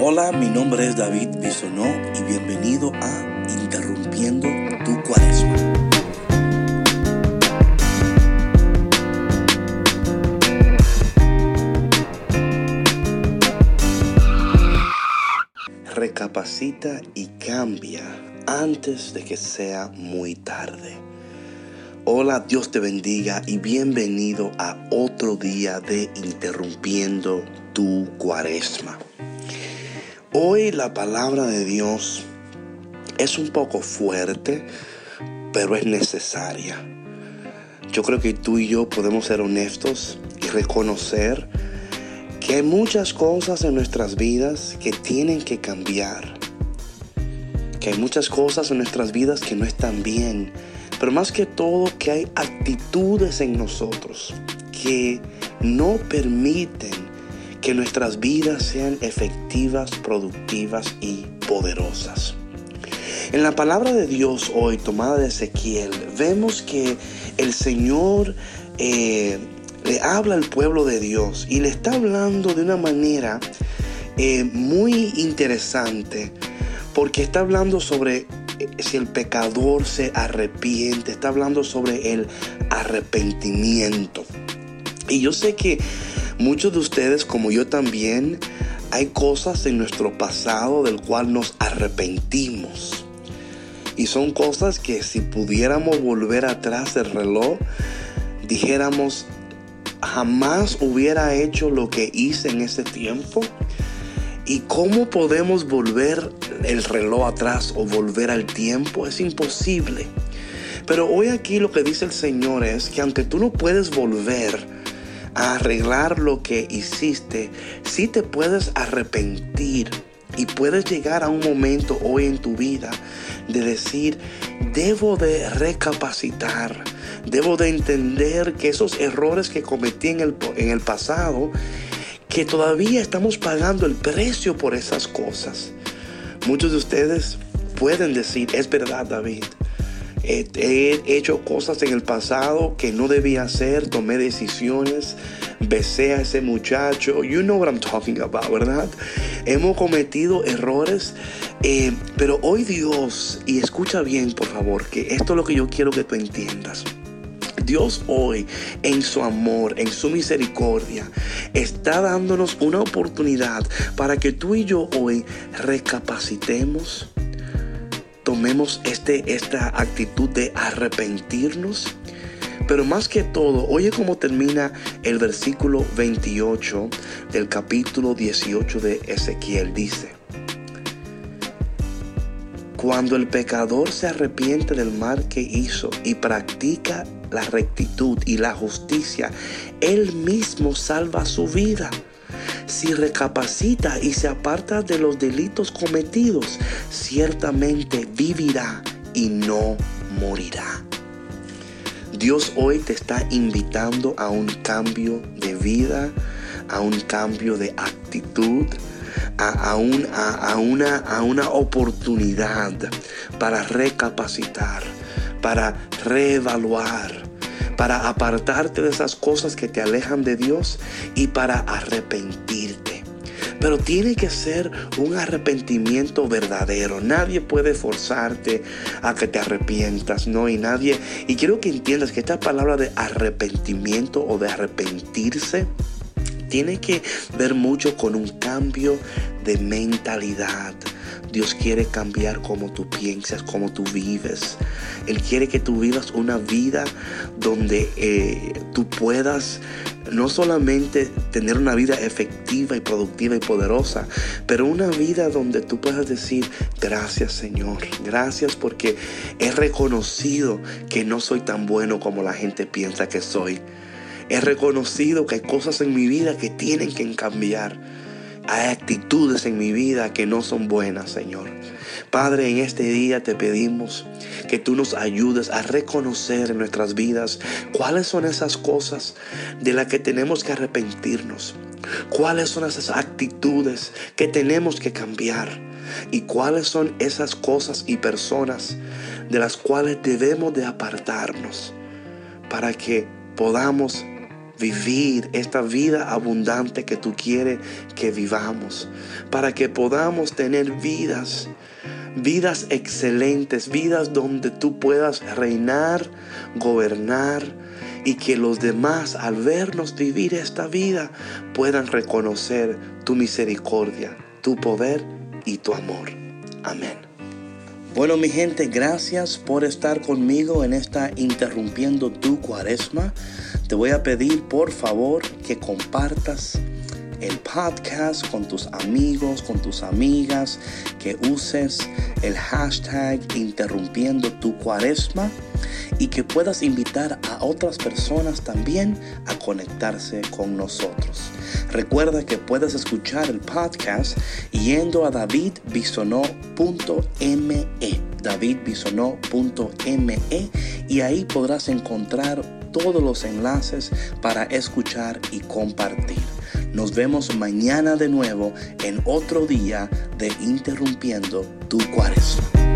Hola, mi nombre es David Bisonó y bienvenido a Interrumpiendo tu Cuaresma. Recapacita y cambia antes de que sea muy tarde. Hola, Dios te bendiga y bienvenido a otro día de Interrumpiendo tu Cuaresma. Hoy la palabra de Dios es un poco fuerte, pero es necesaria. Yo creo que tú y yo podemos ser honestos y reconocer que hay muchas cosas en nuestras vidas que tienen que cambiar. Que hay muchas cosas en nuestras vidas que no están bien. Pero más que todo que hay actitudes en nosotros que no permiten que nuestras vidas sean efectivas, productivas y poderosas. En la palabra de Dios hoy, tomada de Ezequiel, vemos que el Señor eh, le habla al pueblo de Dios y le está hablando de una manera eh, muy interesante, porque está hablando sobre eh, si el pecador se arrepiente, está hablando sobre el arrepentimiento. Y yo sé que Muchos de ustedes, como yo también, hay cosas en nuestro pasado del cual nos arrepentimos. Y son cosas que si pudiéramos volver atrás el reloj, dijéramos, jamás hubiera hecho lo que hice en ese tiempo. ¿Y cómo podemos volver el reloj atrás o volver al tiempo? Es imposible. Pero hoy aquí lo que dice el Señor es que aunque tú no puedes volver, arreglar lo que hiciste, si te puedes arrepentir y puedes llegar a un momento hoy en tu vida de decir, debo de recapacitar, debo de entender que esos errores que cometí en el, en el pasado, que todavía estamos pagando el precio por esas cosas. Muchos de ustedes pueden decir, es verdad David, he hecho cosas en el pasado que no debía hacer, tomé decisiones, besé a ese muchacho. You know what I'm talking about, ¿verdad? Hemos cometido errores, eh, pero hoy Dios, y escucha bien por favor, que esto es lo que yo quiero que tú entiendas. Dios hoy, en su amor, en su misericordia, está dándonos una oportunidad para que tú y yo hoy recapacitemos tomemos este, esta actitud de arrepentirnos. Pero más que todo, oye cómo termina el versículo 28 del capítulo 18 de Ezequiel. Dice, cuando el pecador se arrepiente del mal que hizo y practica la rectitud y la justicia, él mismo salva su vida si recapacita y se aparta de los delitos cometidos, ciertamente vivirá y no morirá. Dios hoy te está invitando a un cambio de vida, a un cambio de actitud, a, una, a una oportunidad para recapacitar, para reevaluar para apartarte de esas cosas que te alejan de Dios y para arrepentirte. Pero tiene que ser un arrepentimiento verdadero. Nadie puede forzarte a que te arrepientas, ¿no? Y nadie... Y quiero que entiendas que esta palabra de arrepentimiento o de arrepentirse tiene que ver mucho con un cambio de mentalidad. Dios quiere cambiar cómo tú piensas, cómo tú vives. Él quiere que tú vivas una vida donde eh, tú puedas no solamente tener una vida efectiva y productiva y poderosa, pero una vida donde tú puedas decir, gracias Señor, gracias porque he reconocido que no soy tan bueno como la gente piensa que soy. He reconocido que hay cosas en mi vida que tienen que cambiar. Hay actitudes en mi vida que no son buenas, Señor. Padre, en este día te pedimos que tú nos ayudes a reconocer en nuestras vidas cuáles son esas cosas de las que tenemos que arrepentirnos. Cuáles son esas actitudes que tenemos que cambiar. Y cuáles son esas cosas y personas de las cuales debemos de apartarnos para que podamos vivir esta vida abundante que tú quieres que vivamos, para que podamos tener vidas vidas excelentes, vidas donde tú puedas reinar, gobernar y que los demás al vernos vivir esta vida puedan reconocer tu misericordia, tu poder y tu amor. Amén. Bueno, mi gente, gracias por estar conmigo en esta Interrumpiendo tu Cuaresma. Te voy a pedir, por favor, que compartas el podcast con tus amigos, con tus amigas, que uses el hashtag interrumpiendo tu cuaresma y que puedas invitar a otras personas también a conectarse con nosotros. Recuerda que puedes escuchar el podcast yendo a davidbisonó.me davidbisonó.me y ahí podrás encontrar todos los enlaces para escuchar y compartir. Nos vemos mañana de nuevo en otro día de Interrumpiendo tu Cuaresma.